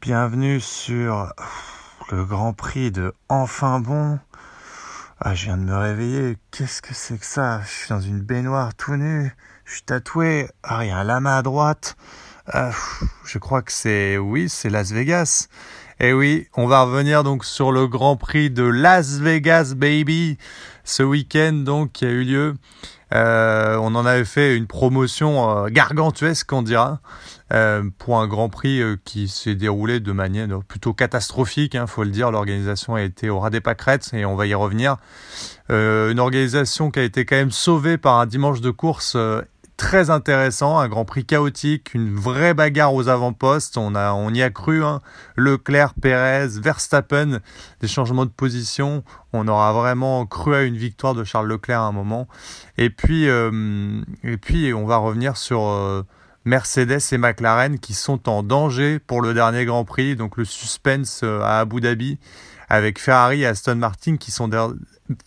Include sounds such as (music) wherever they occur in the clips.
Bienvenue sur le Grand Prix de Enfin Bon. Ah, je viens de me réveiller. Qu'est-ce que c'est que ça? Je suis dans une baignoire tout nu. Je suis tatoué. Ah, il y a un lama à droite. Ah, je crois que c'est... Oui, c'est Las Vegas. Et oui, on va revenir donc sur le Grand Prix de Las Vegas, baby. Ce week-end donc qui a eu lieu. Euh, on en avait fait une promotion euh, gargantuesque, on dira, euh, pour un Grand Prix qui s'est déroulé de manière plutôt catastrophique, il hein, faut le dire. L'organisation a été au ras des pâquerettes et on va y revenir. une organisation qui a été quand même sauvée par un dimanche de course très intéressant, un Grand Prix chaotique, une vraie bagarre aux avant-postes. On, on y a cru. Hein. Leclerc, Pérez, Verstappen, des changements de position. On aura vraiment cru à une victoire de Charles Leclerc à un moment. Et puis, euh, et puis on va revenir sur euh, Mercedes et McLaren qui sont en danger pour le dernier Grand Prix. Donc le suspense euh, à Abu Dhabi avec Ferrari et Aston Martin qui sont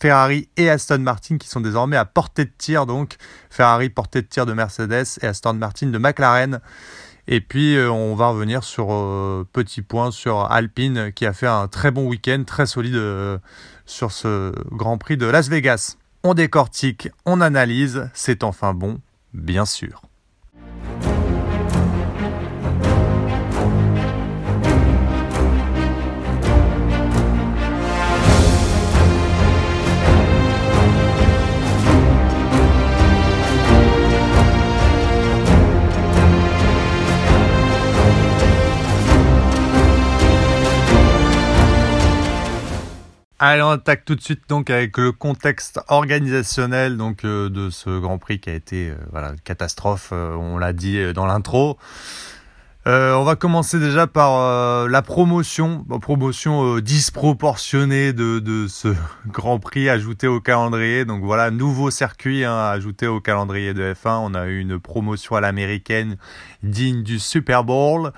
Ferrari et Aston Martin qui sont désormais à portée de tir donc Ferrari portée de tir de Mercedes et Aston Martin de McLaren. Et puis euh, on va revenir sur euh, petit point sur Alpine qui a fait un très bon week-end très solide euh, sur ce Grand Prix de Las Vegas. On décortique on analyse c'est enfin bon bien sûr Allez, on attaque tout de suite donc avec le contexte organisationnel donc euh, de ce Grand Prix qui a été euh, voilà catastrophe. Euh, on l'a dit dans l'intro. Euh, on va commencer déjà par euh, la promotion, promotion euh, disproportionnée de, ce (laughs) Grand Prix ajouté au calendrier. Donc voilà, nouveau circuit hein, ajouté au calendrier de F1. On a eu une promotion à l'américaine digne du Super Bowl.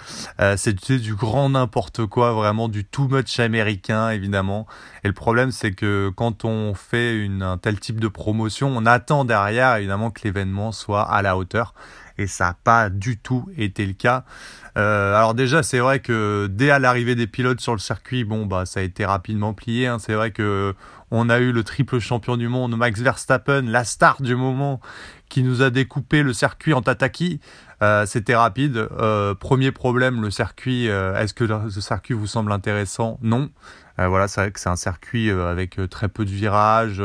C'était du grand n'importe quoi, vraiment du too much américain évidemment. Et le problème c'est que quand on fait une, un tel type de promotion, on attend derrière évidemment que l'événement soit à la hauteur et ça n'a pas du tout été le cas. Euh, alors déjà, c'est vrai que dès l'arrivée des pilotes sur le circuit, bon bah ça a été rapidement plié. Hein. C'est vrai que on a eu le triple champion du monde, Max Verstappen, la star du moment, qui nous a découpé le circuit en tataki. Euh, c'était rapide. Euh, premier problème, le circuit. Est-ce que le circuit vous semble intéressant? Non. voilà, c'est vrai que c'est un circuit avec très peu de virages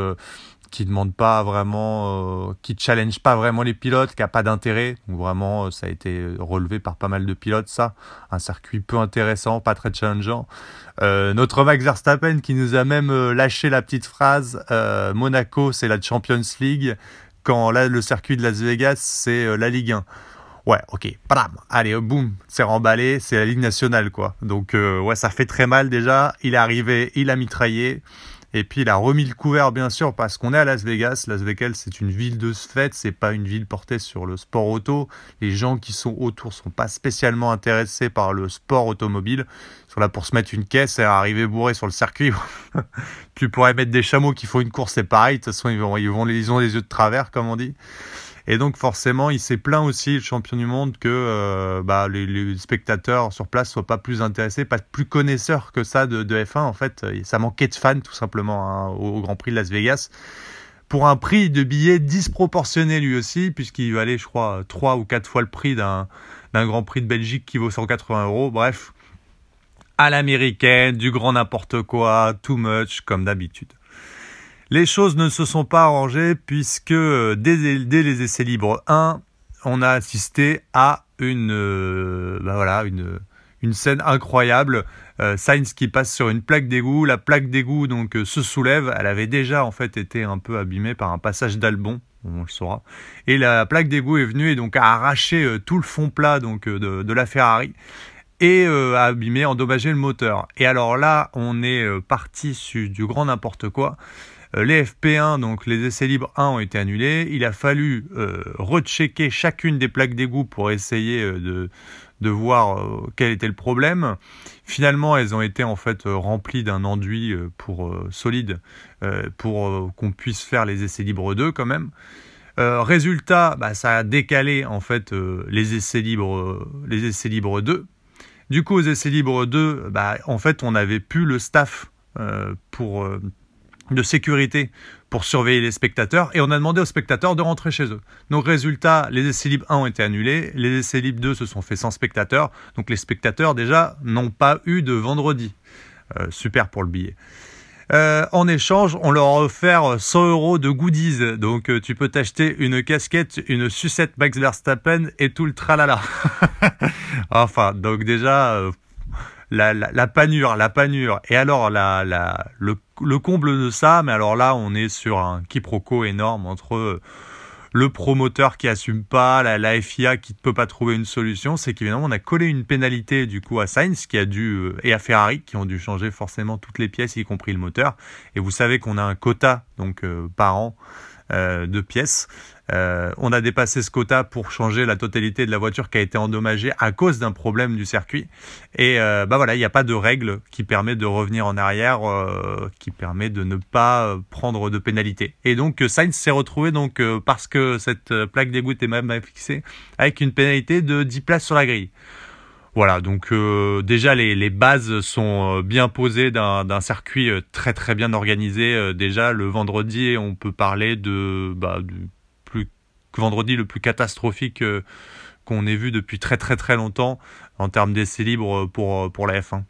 qui demande pas vraiment, euh, qui challenge pas vraiment les pilotes, qui a pas d'intérêt. Donc vraiment, euh, ça a été relevé par pas mal de pilotes, ça. Un circuit peu intéressant, pas très challengeant. Euh, notre Max Verstappen qui nous a même euh, lâché la petite phrase Monaco, c'est la Champions League, quand là le circuit de Las Vegas, c'est la Ligue 1. Ouais, ok, bam, allez, boum, c'est remballé, c'est la Ligue nationale, quoi. Donc, ouais, ça fait très mal déjà. Il est arrivé, il a mitraillé. Et puis il a remis le couvert bien sûr parce qu'on est à Las Vegas. Las Vegas c'est une ville de fête, c'est pas une ville portée sur le sport auto. Les gens qui sont autour sont pas spécialement intéressés par le sport automobile. Ils sont là pour se mettre une caisse et arriver bourré sur le circuit. (laughs) tu pourrais mettre des chameaux qui font une course, c'est pareil. De toute façon ils vont, ils ils ont les yeux de travers comme on dit. Et donc forcément, il s'est plaint aussi, le champion du monde, que euh, bah, les, spectateurs sur place soient pas plus intéressés, pas plus connaisseurs que ça de, F1. En fait, ça manquait de fans tout simplement hein, au, Grand Prix de Las Vegas. Pour un prix de billet disproportionné lui aussi, puisqu'il valait, je crois, trois ou quatre fois le prix d'un Grand Prix de Belgique qui vaut 180 euros. Bref, à l'américaine, du grand n'importe quoi, too much, comme d'habitude. Les choses ne se sont pas arrangées puisque euh, dès, les essais libres 1, on a assisté à une, euh, bah scène incroyable. Euh, Sainz qui passe sur une plaque d'égout. La plaque d'égout donc se soulève. Elle avait déjà en fait été un peu abîmée par un passage d'Albon, on le saura. Et la plaque d'égout est venue et donc a arraché tout le fond plat de, de la Ferrari et a abîmé, endommagé le moteur. Et alors là, on est parti sur du grand n'importe quoi. Euh, les FP1, donc les essais libres 1 ont été annulés. Il a fallu euh, rechecker chacune des plaques d'égout pour essayer euh, de, voir quel était le problème. Finalement, elles ont été en fait remplies d'un enduit solide pour qu'on puisse faire les essais libres 2 quand même. résultat, bah, ça a décalé en fait les essais libres les essais libres 2 Du coup, aux essais libres 2, bah, en fait, on n'avait plus le staff pour de sécurité pour surveiller les spectateurs et on a demandé aux spectateurs de rentrer chez eux. Donc résultat, les essais libres 1 ont été annulés, les essais libres 2 se sont faits sans spectateurs, donc les spectateurs déjà n'ont pas eu de vendredi. Euh, super pour le billet. Euh, en échange, on leur a offert 100 euros de goodies. Donc, euh, tu peux t'acheter une casquette, une sucette Max Verstappen et tout le tralala. (laughs) enfin, donc déjà, la, panure, la panure. Et alors, la, la, le, le, comble de ça, mais alors là, on est sur un quiproquo énorme entre le promoteur qui assume pas, la, FIA qui ne peut pas trouver une solution, c'est qu'évidemment on a collé une pénalité du coup à Sainz qui a dû euh, et à Ferrari qui ont dû changer forcément toutes les pièces y compris le moteur. Et vous savez qu'on a un quota donc euh, par an euh, de pièces. Euh, on a dépassé ce quota pour changer la totalité de la voiture qui a été endommagée à cause d'un problème du circuit. Et euh, bah voilà, il n'y a pas de règle qui permet de revenir en arrière, qui permet de ne pas prendre de pénalité. Et donc Sainz s'est retrouvé donc parce que cette plaque d'égout est même fixée avec une pénalité de 10 places sur la grille. Voilà, donc euh, déjà les, bases sont euh, bien posées d'un circuit euh, très très bien organisé. déjà le vendredi, on peut parler de bah, vendredi le plus catastrophique qu'on ait vu depuis très très très longtemps en termes d'essais libres pour, pour la F1.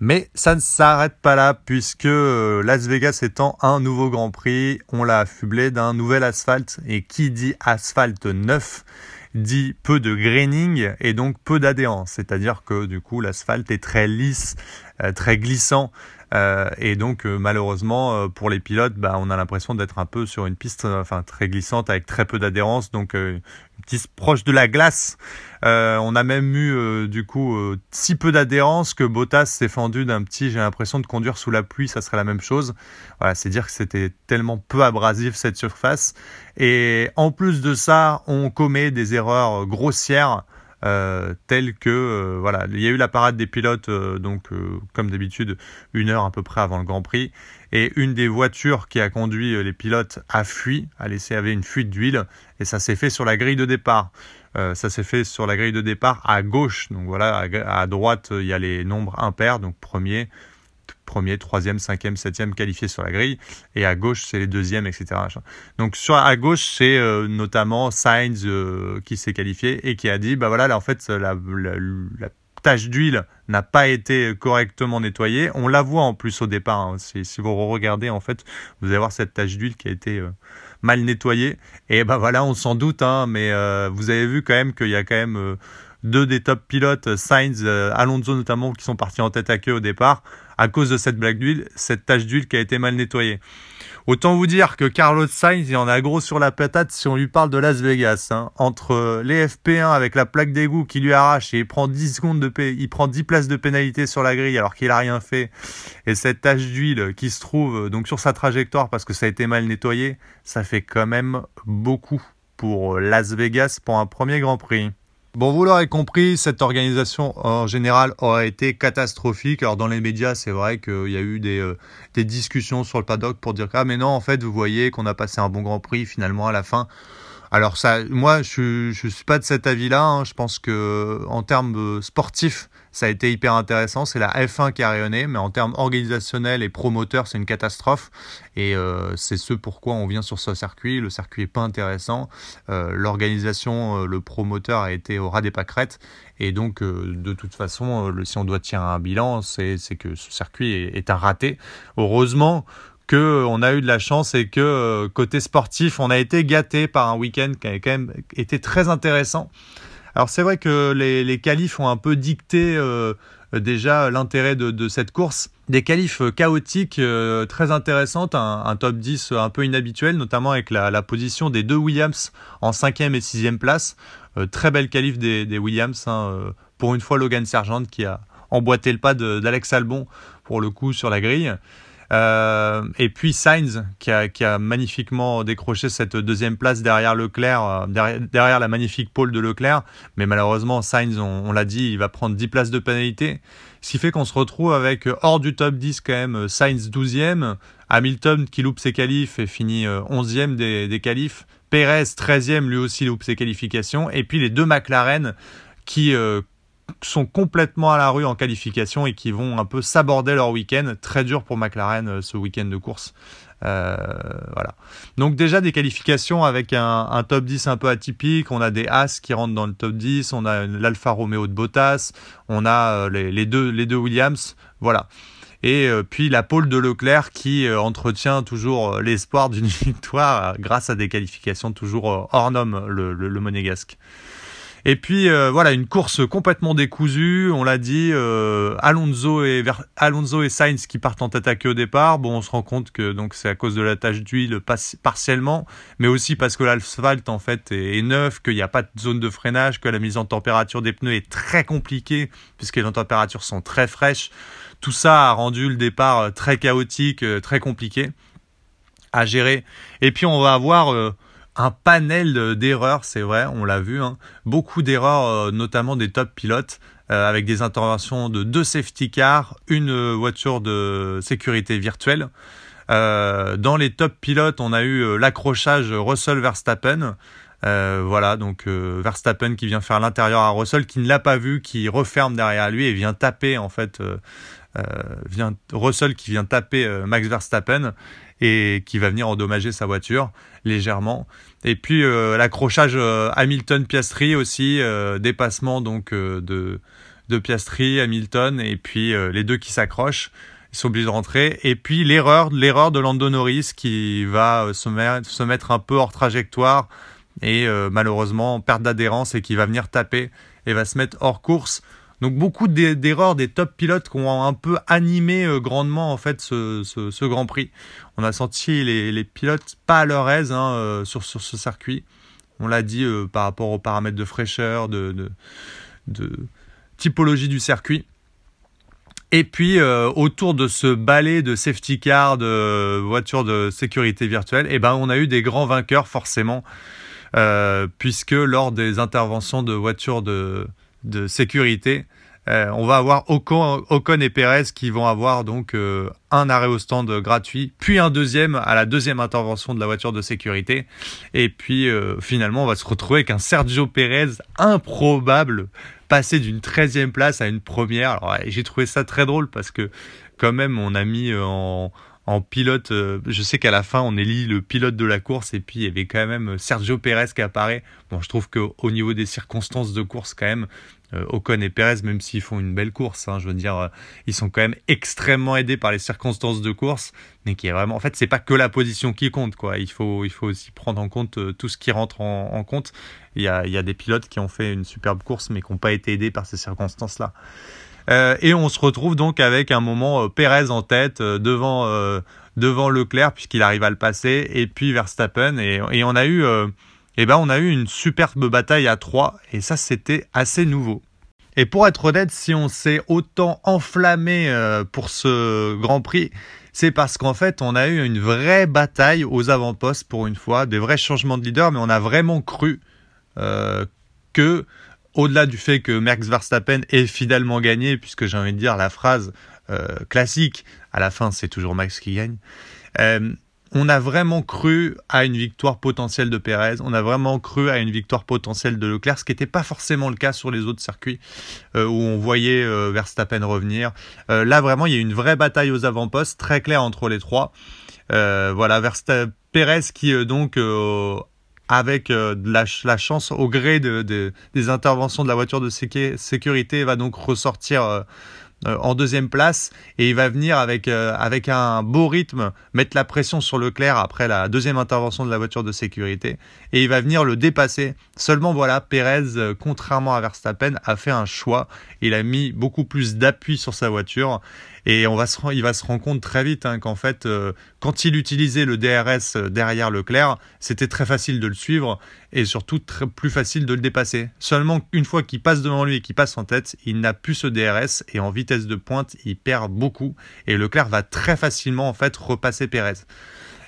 Mais ça ne s'arrête pas là puisque Las Vegas étant un nouveau Grand Prix, on l'a affublé d'un nouvel asphalte et qui dit asphalte neuf dit peu de graining et donc peu d'adhérence. C'est-à-dire que du coup l'asphalte est très lisse, euh, très glissant. Euh, et donc euh, malheureusement pour les pilotes, bah, on a l'impression d'être un peu sur une piste enfin très glissante avec très peu d'adhérence. Donc proche de la glace. Euh, on a même eu euh, du coup euh, si peu d'adhérence que Bottas s'est fendu d'un petit. J'ai l'impression de conduire sous la pluie, ça serait la même chose. Voilà, c'est dire que c'était tellement peu abrasif cette surface. Et en plus de ça, on commet des erreurs grossières. Telles que voilà, il y a eu la parade des pilotes donc comme d'habitude une heure à peu près avant le Grand Prix et une des voitures qui a conduit euh, les pilotes a fui, a laissé avait une fuite d'huile et ça s'est fait sur la grille de départ. Euh, ça s'est fait sur la grille de départ à gauche. Donc voilà, à, droite il y a les nombres impairs, donc premier, premier, troisième, cinquième, septième qualifiés sur la grille, et à gauche c'est les deuxièmes, etc. Donc sur à gauche c'est euh, notamment Sainz qui s'est qualifié et qui a dit bah voilà là en fait la, la, tache d'huile n'a pas été correctement nettoyée. On la voit en plus au départ. Hein. Si, vous regardez, en fait, vous allez voir cette tache d'huile qui a été euh, mal nettoyée. Et ben voilà, on s'en doute, hein, mais euh, vous avez vu quand même qu'il y a quand même euh, deux des top pilotes, Sainz, Alonso notamment, qui sont partis en tête à queue au départ à cause de cette blague d'huile, cette tache d'huile qui a été mal nettoyée. Autant vous dire que Carlos Sainz, il en a gros sur la patate si on lui parle de Las Vegas. Hein. Entre les FP1 avec la plaque d'égout qui lui arrache et il prend 10 secondes de il prend 10 places de pénalité sur la grille alors qu'il a rien fait. Et cette tache d'huile qui se trouve donc sur sa trajectoire parce que ça a été mal nettoyé, ça fait quand même beaucoup pour Las Vegas pour un premier Grand Prix. Bon, vous l'aurez compris, cette organisation en général aurait été catastrophique. Alors dans les médias, c'est vrai qu'il y a eu des, euh, des, discussions sur le paddock pour dire ah mais non, en fait, vous voyez qu'on a passé un bon Grand Prix finalement à la fin. Alors ça, moi, je, je suis pas de cet avis-là. Hein. Je pense que en termes sportifs, ça a été hyper intéressant. C'est la F1 qui a rayonné, mais en termes organisationnels et promoteurs, c'est une catastrophe. Et euh, c'est ce pourquoi on vient sur ce circuit. Le circuit est pas intéressant. Euh, L'organisation, euh, le promoteur a été au ras des pâquerettes. Et donc, de toute façon, si on doit tirer un bilan, c'est que ce circuit est, est un raté. Heureusement que on a eu de la chance et que euh, côté sportif, on a été gâté par un week-end qui a quand même été très intéressant. Alors c'est vrai que les, les qualifs ont un peu dicté euh, déjà l'intérêt de, cette course. Des qualifs chaotiques euh, très intéressantes, un, top 10 un peu inhabituel, notamment avec la, position des deux Williams en 5e et 6e place. très belle qualif des, Williams. Hein, pour une fois, Logan Sargent qui a emboîté le pas d'Alex Albon pour le coup sur la grille. Euh, et puis Sainz qui a, magnifiquement décroché cette deuxième place derrière Leclerc, euh, derrière, la magnifique pole de Leclerc. Mais malheureusement, Sainz, on, l'a dit, il va prendre 10 places de pénalité. Ce qui fait qu'on se retrouve avec euh, hors du top 10 quand même Sainz 12e, Hamilton qui loupe ses qualifs et finit 11e des, des qualifs, Perez 13e lui aussi loupe ses qualifications, et puis les deux McLaren qui sont complètement à la rue en qualification et qui vont un peu s'aborder leur week-end. Très dur pour McLaren euh, ce week-end de course. Euh, voilà. Donc déjà des qualifications avec un, top 10 un peu atypique. On a des As qui rentrent dans le top 10. On a l'Alfa Romeo de Bottas. On a les, deux, les deux Williams. Voilà. Et puis la pole de Leclerc qui entretient toujours l'espoir d'une (laughs) victoire grâce à des qualifications toujours hors normes, le, le monégasque. Et puis euh, voilà, une course complètement décousue, on l'a dit, euh, Alonso, et Alonso et Sainz qui partent en attaquer au départ. Bon, on se rend compte que donc c'est à cause de la tache d'huile partiellement, mais aussi parce que l'asphalte en fait est, neuf, qu'il n'y a pas de zone de freinage, que la mise en température des pneus est très compliquée puisque les températures sont très fraîches. Tout ça a rendu le départ euh, très chaotique, très compliqué à gérer. Et puis on va avoir un panel d'erreurs, c'est vrai, on l'a vu, hein. beaucoup d'erreurs, euh, notamment des top pilotes, euh, avec des interventions de deux safety cars, une euh, voiture de sécurité virtuelle. dans les top pilotes, on a eu l'accrochage Russell Verstappen. voilà, donc Verstappen qui vient faire l'intérieur à Russell, qui ne l'a pas vu, qui referme derrière lui et vient taper en fait, vient Russell qui vient taper Max Verstappen et qui va venir endommager sa voiture légèrement. Et puis euh, l'accrochage euh, Hamilton-Piastri aussi, euh, dépassement donc de, de Piastri, Hamilton, et puis les deux qui s'accrochent. Ils sont obligés de rentrer. Et puis l'erreur, l'erreur de Lando Norris qui va se, se mettre un peu hors trajectoire et malheureusement perte d'adhérence et qui va venir taper et va se mettre hors course. Donc beaucoup d'erreurs des top pilotes qui ont un peu animé euh, grandement en fait ce, Grand Prix. On a senti les, pilotes pas à leur aise hein, euh, sur, ce circuit. On l'a dit euh, par rapport aux paramètres de fraîcheur, de, typologie du circuit. Et puis autour de ce balai de safety car, de voitures de sécurité virtuelle, eh ben, on a eu des grands vainqueurs forcément, puisque lors des interventions de voitures de, de sécurité, euh, on va avoir Ocon, et Perez qui vont avoir donc euh, un arrêt au stand gratuit, puis un deuxième à la deuxième intervention de la voiture de sécurité. Et puis euh, finalement, on va se retrouver avec un Sergio Perez improbable, passé d'une 13e place à une première. J'ai trouvé ça très drôle parce que quand même on a mis en, en pilote. je sais qu'à la fin, on élit le pilote de la course et puis il y avait quand même Sergio Perez qui apparaît. Bon, je trouve qu'au niveau des circonstances de course, quand même, euh, Ocon et Perez, même s'ils font une belle course, hein, je veux dire, euh, ils sont quand même extrêmement aidés par les circonstances de course, mais qui est vraiment, en fait, c'est pas que la position qui compte, quoi. Il faut, il faut aussi prendre en compte euh, tout ce qui rentre en, compte. Il y, a, il y, a, des pilotes qui ont fait une superbe course, mais qui n'ont pas été aidés par ces circonstances-là. Et on se retrouve donc avec un moment Perez en tête devant devant Leclerc puisqu'il arrive à le passer, et puis Verstappen, et, et on a eu eh ben on a eu une superbe bataille à 3 et ça c'était assez nouveau. Et pour être honnête, si on s'est autant enflammé euh, pour ce Grand Prix, c'est parce qu'en fait on a eu une vraie bataille aux avant-postes pour une fois, des vrais changements de leader, mais on a vraiment cru euh, que, au-delà du fait que Max Verstappen ait fidèlement gagné, puisque j'ai envie de dire la phrase euh, classique, à la fin c'est toujours Max qui gagne, on a vraiment cru à une victoire potentielle de Pérez, on a vraiment cru à une victoire potentielle de Leclerc, ce qui n'était pas forcément le cas sur les autres circuits euh, où on voyait euh, Verstappen revenir. Euh, là vraiment, il y a une vraie bataille aux avant-postes, très claire entre les trois. voilà, Verstappen, Pérez qui donc avec de la, chance au gré des interventions de la voiture de sécurité va donc ressortir euh, en deuxième place et il va venir avec, euh, avec un beau rythme mettre la pression sur Leclerc après la deuxième intervention de la voiture de sécurité et il va venir le dépasser. Seulement voilà, Perez, euh, contrairement à Verstappen, a fait un choix. Il a mis beaucoup plus d'appui sur sa voiture et on va se, il va se rendre compte très vite hein, qu'en fait, euh, quand il utilisait le DRS euh, derrière Leclerc, c'était très facile de le suivre et surtout plus facile de le dépasser. Seulement une fois qu'il passe devant lui et qu'il passe en tête, il n'a plus ce DRS et en vitesse de pointe, il perd beaucoup et Leclerc va très facilement en fait repasser Perez.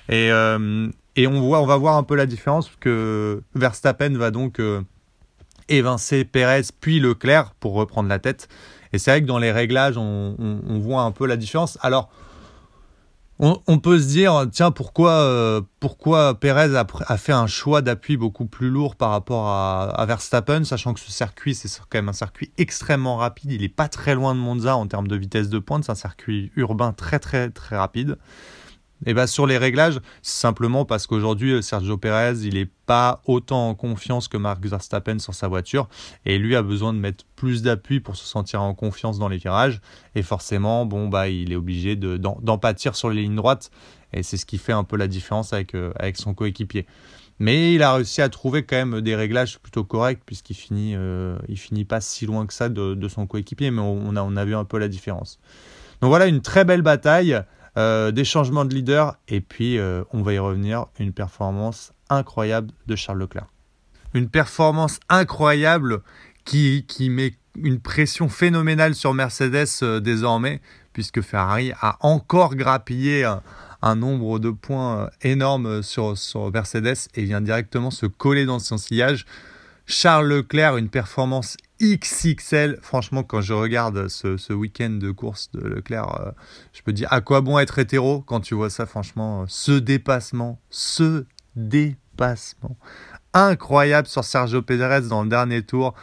Et, euh, et on, voit, on va voir un peu la différence que Verstappen va donc évincer Perez puis Leclerc pour reprendre la tête. Et c'est vrai que dans les réglages, on, voit un peu la différence. Alors, on, peut se dire, tiens, pourquoi, euh, pourquoi Perez a, fait un choix d'appui beaucoup plus lourd par rapport à, Verstappen, sachant que ce circuit, c'est quand même un circuit extrêmement rapide. Il n'est pas très loin de Monza en termes de vitesse de pointe. C'est un circuit urbain très, très, très rapide. Et bien sur les réglages, simplement parce qu'aujourd'hui, Sergio Perez, il n'est pas autant en confiance que Mark Verstappen sur sa voiture. Et lui a besoin de mettre plus d'appui pour se sentir en confiance dans les virages. Et forcément, bon, bah, il est obligé d'en pâtir sur les lignes droites. Et c'est ce qui fait un peu la différence avec, euh, avec son coéquipier. Mais il a réussi à trouver quand même des réglages plutôt corrects puisqu'il finit, euh, finit pas si loin que ça de, de son coéquipier. Mais on a, on a vu un peu la différence. Donc voilà, une très belle bataille. Euh, des changements de leader, et puis euh, on va y revenir, une performance incroyable de Charles Leclerc. Une performance incroyable qui, qui met une pression phénoménale sur Mercedes euh, désormais, puisque Ferrari a encore grappillé un, nombre de points énormes sur, sur Mercedes et vient directement se coller dans son sillage. Charles Leclerc, une performance XXL. Franchement, quand je regarde ce, week-end de course de Leclerc, euh, je peux dire à quoi bon être hétéro quand tu vois ça, franchement. Ce dépassement, ce dépassement. Incroyable sur Sergio Pérez dans le dernier tour.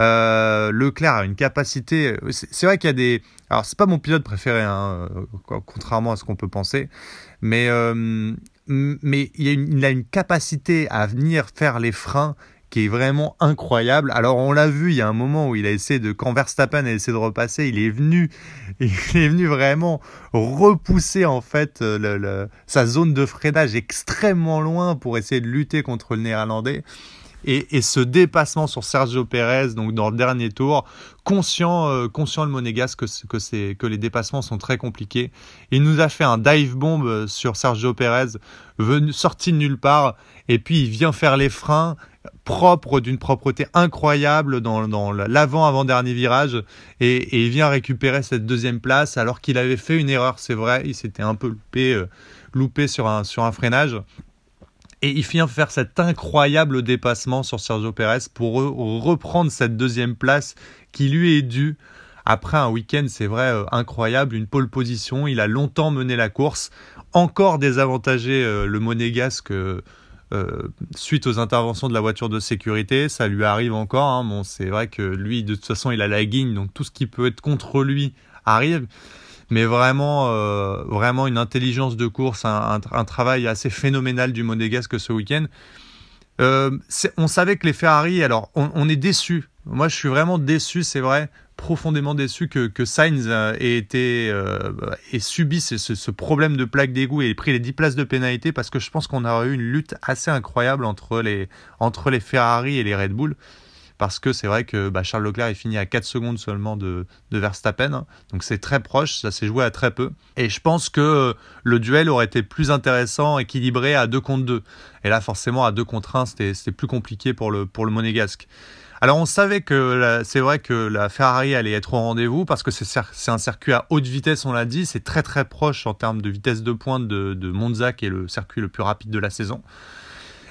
Euh, Leclerc a une capacité. C'est vrai qu'il y a des. Alors, c'est pas mon pilote préféré, hein, euh, contrairement à ce qu'on peut penser. Mais, mais il a une capacité à venir faire les freins qui est vraiment incroyable. Alors on l'a vu, il y a un moment où il a essayé de, quand Verstappen a essayé de repasser, il est venu, (laughs) il est venu vraiment repousser en fait euh, sa zone de freinage extrêmement loin pour essayer de lutter contre le néerlandais. Et, ce dépassement sur Sergio Pérez, donc dans le dernier tour, conscient, euh, conscient le monégasque que, que, que les dépassements sont très compliqués. Il nous a fait un dive bomb sur Sergio Pérez, venu, sorti de nulle part, et puis il vient faire les freins propre, d'une propreté incroyable dans, l'avant-avant-dernier virage et, il vient récupérer cette deuxième place alors qu'il avait fait une erreur, c'est vrai, il s'était un peu loupé, euh, sur, un, sur un freinage. Et il vient faire cet incroyable dépassement sur Sergio Pérez pour reprendre cette deuxième place qui lui est due après un week-end, c'est vrai, euh, incroyable, une pole position. Il a longtemps mené la course, encore désavantagé euh, le monégasque euh, suite aux interventions de la voiture de sécurité, ça lui arrive encore. Hein. Bon, c'est vrai que lui, de toute façon, il a la guigne, donc tout ce qui peut être contre lui arrive. Mais vraiment, euh, vraiment une intelligence de course, un, travail assez phénoménal du Monégasque ce week-end. Euh, on savait que les Ferrari, alors on, on est déçu. Moi, je suis vraiment déçu, c'est vrai, profondément déçu que, que Sainz euh, ait été euh, ait subi ce, ce, problème de plaque d'égout et ait pris les 10 places de pénalité parce que je pense qu'on aurait eu une lutte assez incroyable entre les, entre les Ferrari et les Red Bull parce que c'est vrai que bah, Charles Leclerc est fini à 4 secondes seulement de, de Verstappen, hein. donc c'est très proche, ça s'est joué à très peu. Et je pense que le duel aurait été plus intéressant, équilibré à 2 contre 2. Et là forcément à 2 contre 1 c'était plus compliqué pour le, pour le monégasque. Alors on savait que c'est vrai que la Ferrari allait être au rendez-vous parce que c'est un circuit à haute vitesse, on l'a dit, c'est très très proche en termes de vitesse de pointe de, Monza qui est le circuit le plus rapide de la saison.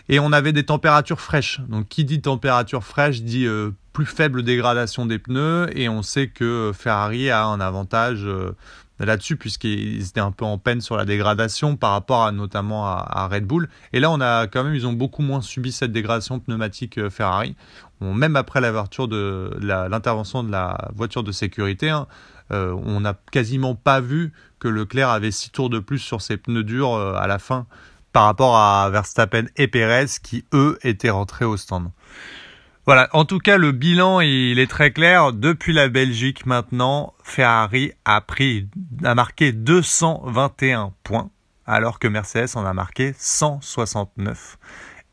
Et on avait des températures fraîches. Donc qui dit température fraîche dit euh, plus faible dégradation des pneus et on sait que Ferrari a un avantage euh, là-dessus puisqu'ils étaient un peu en peine sur la dégradation par rapport à notamment à, Red Bull. Et là, on a quand même, ils ont beaucoup moins subi cette dégradation pneumatique euh, Ferrari même après l'ouverture de l'intervention de la voiture de sécurité, hein, euh, on n'a quasiment pas vu que Leclerc avait 6 tours de plus sur ses pneus durs euh, à la fin par rapport à Verstappen et Perez qui eux étaient rentrés au stand. Voilà, en tout cas le bilan il est très clair. Depuis la Belgique maintenant, Ferrari a pris a marqué 221 points alors que Mercedes en a marqué 169.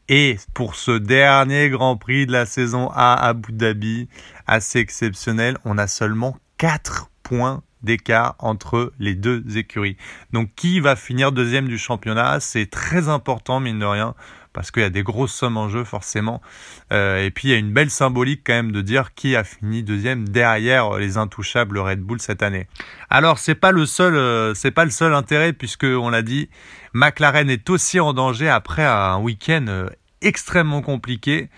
Et pour ce dernier Grand Prix de la saison à Abu Dhabi, assez exceptionnel, on a seulement 4 points d'écart entre les deux écuries. Donc qui va finir deuxième du championnat? C'est très important, mine de rien, parce qu'il y a des grosses sommes en jeu forcément. Euh, et puis il y a une belle symbolique quand même de dire qui a fini deuxième derrière les intouchables Red Bull cette année. Alors c'est pas le seul, euh, pas le seul intérêt puisque on l'a dit, McLaren est aussi en danger après un week-end euh, extrêmement compliqué.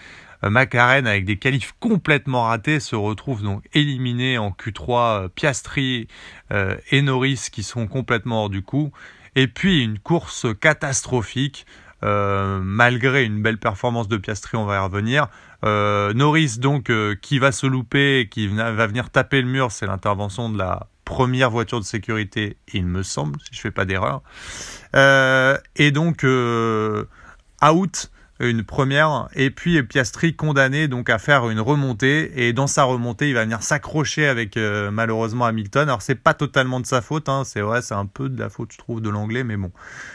Euh, McLaren avec des qualifs complètement ratés se retrouve donc éliminé en Q3 euh, Piastri euh, et Norris qui sont complètement hors du coup Et puis une course catastrophique, euh, malgré une belle performance de Piastri, on va y revenir. Euh, Norris donc euh, qui va se louper, qui va venir taper le mur, c'est l'intervention de la première voiture de sécurité, il me semble, si je fais pas d'erreur. et donc out une première, et puis Piastri condamné donc à faire une remontée, et dans sa remontée, il va venir s'accrocher avec euh, malheureusement Hamilton. Alors c'est pas totalement de sa faute, hein, c'est vrai, c'est un peu de la faute, je trouve, de l'anglais, mais bon,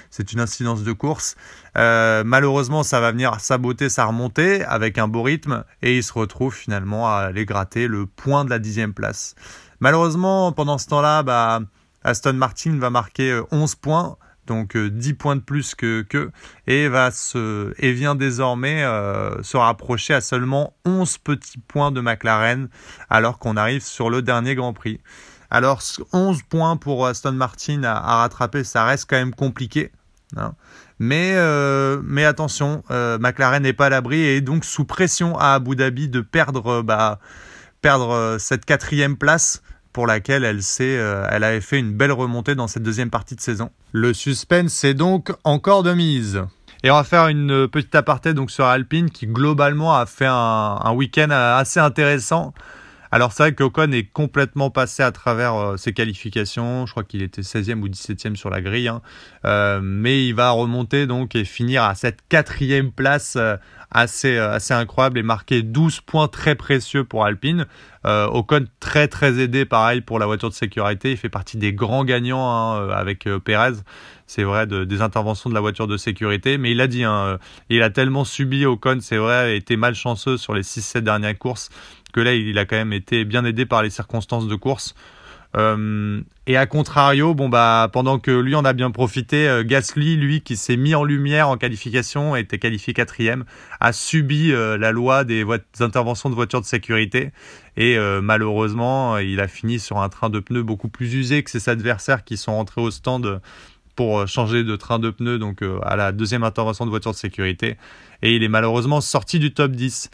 c'est une incidence de course. Euh, malheureusement, ça va venir saboter sa remontée avec un beau rythme, et il se retrouve finalement à aller gratter le point de la dixième place. Malheureusement, pendant ce temps-là, bah, Aston Martin va marquer 11 euh, points donc 10 euh, points de plus que, que et va se et vient désormais euh, se rapprocher à seulement 11 petits points de McLaren alors qu'on arrive sur le dernier Grand Prix. Alors 11 points pour Aston Martin à, rattraper, ça reste quand même compliqué. Hein. Mais, euh, mais attention, McLaren n'est pas à l'abri et donc sous pression à Abu Dhabi de perdre, bah, perdre cette quatrième place pour laquelle elle, euh, elle avait fait une belle remontée dans cette deuxième partie de saison. Le suspense est donc encore de mise. Et on va faire une petite aparté donc sur Alpine qui globalement a fait un, un week-end assez intéressant. Alors c'est vrai qu'Ocon est complètement passé à travers euh, ses qualifications. Je crois qu'il était 16e ou 17e sur la grille. Hein. Euh, mais il va remonter donc et finir à cette quatrième place euh, assez, assez incroyable et marquer 12 points très précieux pour Alpine. Ocon très très aidé pareil pour la voiture de sécurité. Il fait partie des grands gagnants hein, avec Perez. C'est vrai des interventions de la voiture de sécurité. Mais il a dit, hein, il a tellement subi Ocon, c'est vrai, été malchanceux sur les 6-7 dernières courses que là, il a quand même été bien aidé par les circonstances de course. Euh, et à contrario, bon bah pendant que lui en a bien profité, euh, Gasly, lui qui s'est mis en lumière en qualification, était qualifié quatrième, a subi euh, la loi des, interventions de voitures de sécurité et malheureusement il a fini sur un train de pneus beaucoup plus usé que ses adversaires qui sont rentrés au stand pour changer de train de pneus donc à la deuxième intervention de voiture de sécurité et il est malheureusement sorti du top 10.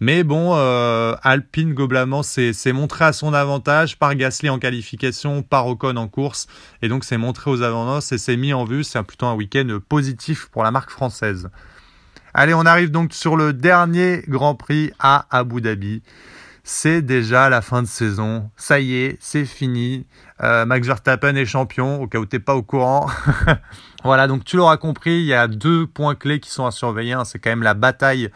Mais bon, euh, Alpine globalement s'est montré à son avantage par Gasly en qualification, par Ocon en course, et donc s'est montré aux avantages et s'est mis en vue. C'est plutôt un week-end positif pour la marque française. Allez, on arrive donc sur le dernier Grand Prix à Abu Dhabi. C'est déjà la fin de saison. Ça y est, c'est fini. Euh, Max Verstappen est champion, au cas où t'es pas au courant. (laughs) voilà, donc tu l'auras compris, il y a deux points clés qui sont à surveiller. C'est quand même la bataille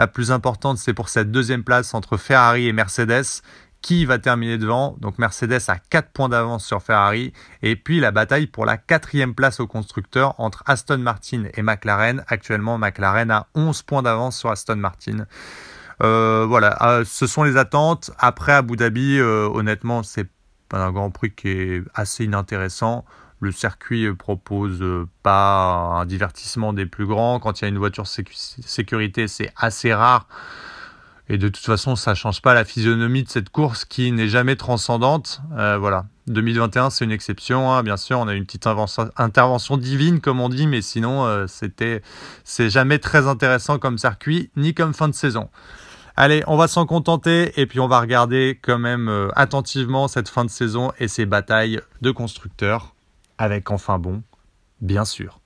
la plus importante, c'est pour cette deuxième place entre Ferrari et Mercedes. Qui va terminer devant? Donc Mercedes a 4 points d'avance sur Ferrari. Et puis la bataille pour la quatrième place au constructeur entre Aston Martin et McLaren. Actuellement, McLaren a 11 points d'avance sur Aston Martin. Euh, voilà, euh, ce sont les attentes. Après Abu Dhabi, euh, honnêtement, c'est un Grand Prix qui est assez inintéressant. Le circuit propose euh, pas un divertissement des plus grands. Quand il y a une voiture sécurité, c'est assez rare. Et de toute façon, ça change pas la physionomie de cette course qui n'est jamais transcendante. Euh, voilà. 2021, c'est une exception. Hein. Bien sûr, on a une petite intervention divine, comme on dit, mais sinon, euh, c'était, c'est jamais très intéressant comme circuit, ni comme fin de saison. Allez, on va s'en contenter et puis on va regarder quand même attentivement cette fin de saison et ces batailles de constructeurs avec Enfin Bon, bien sûr.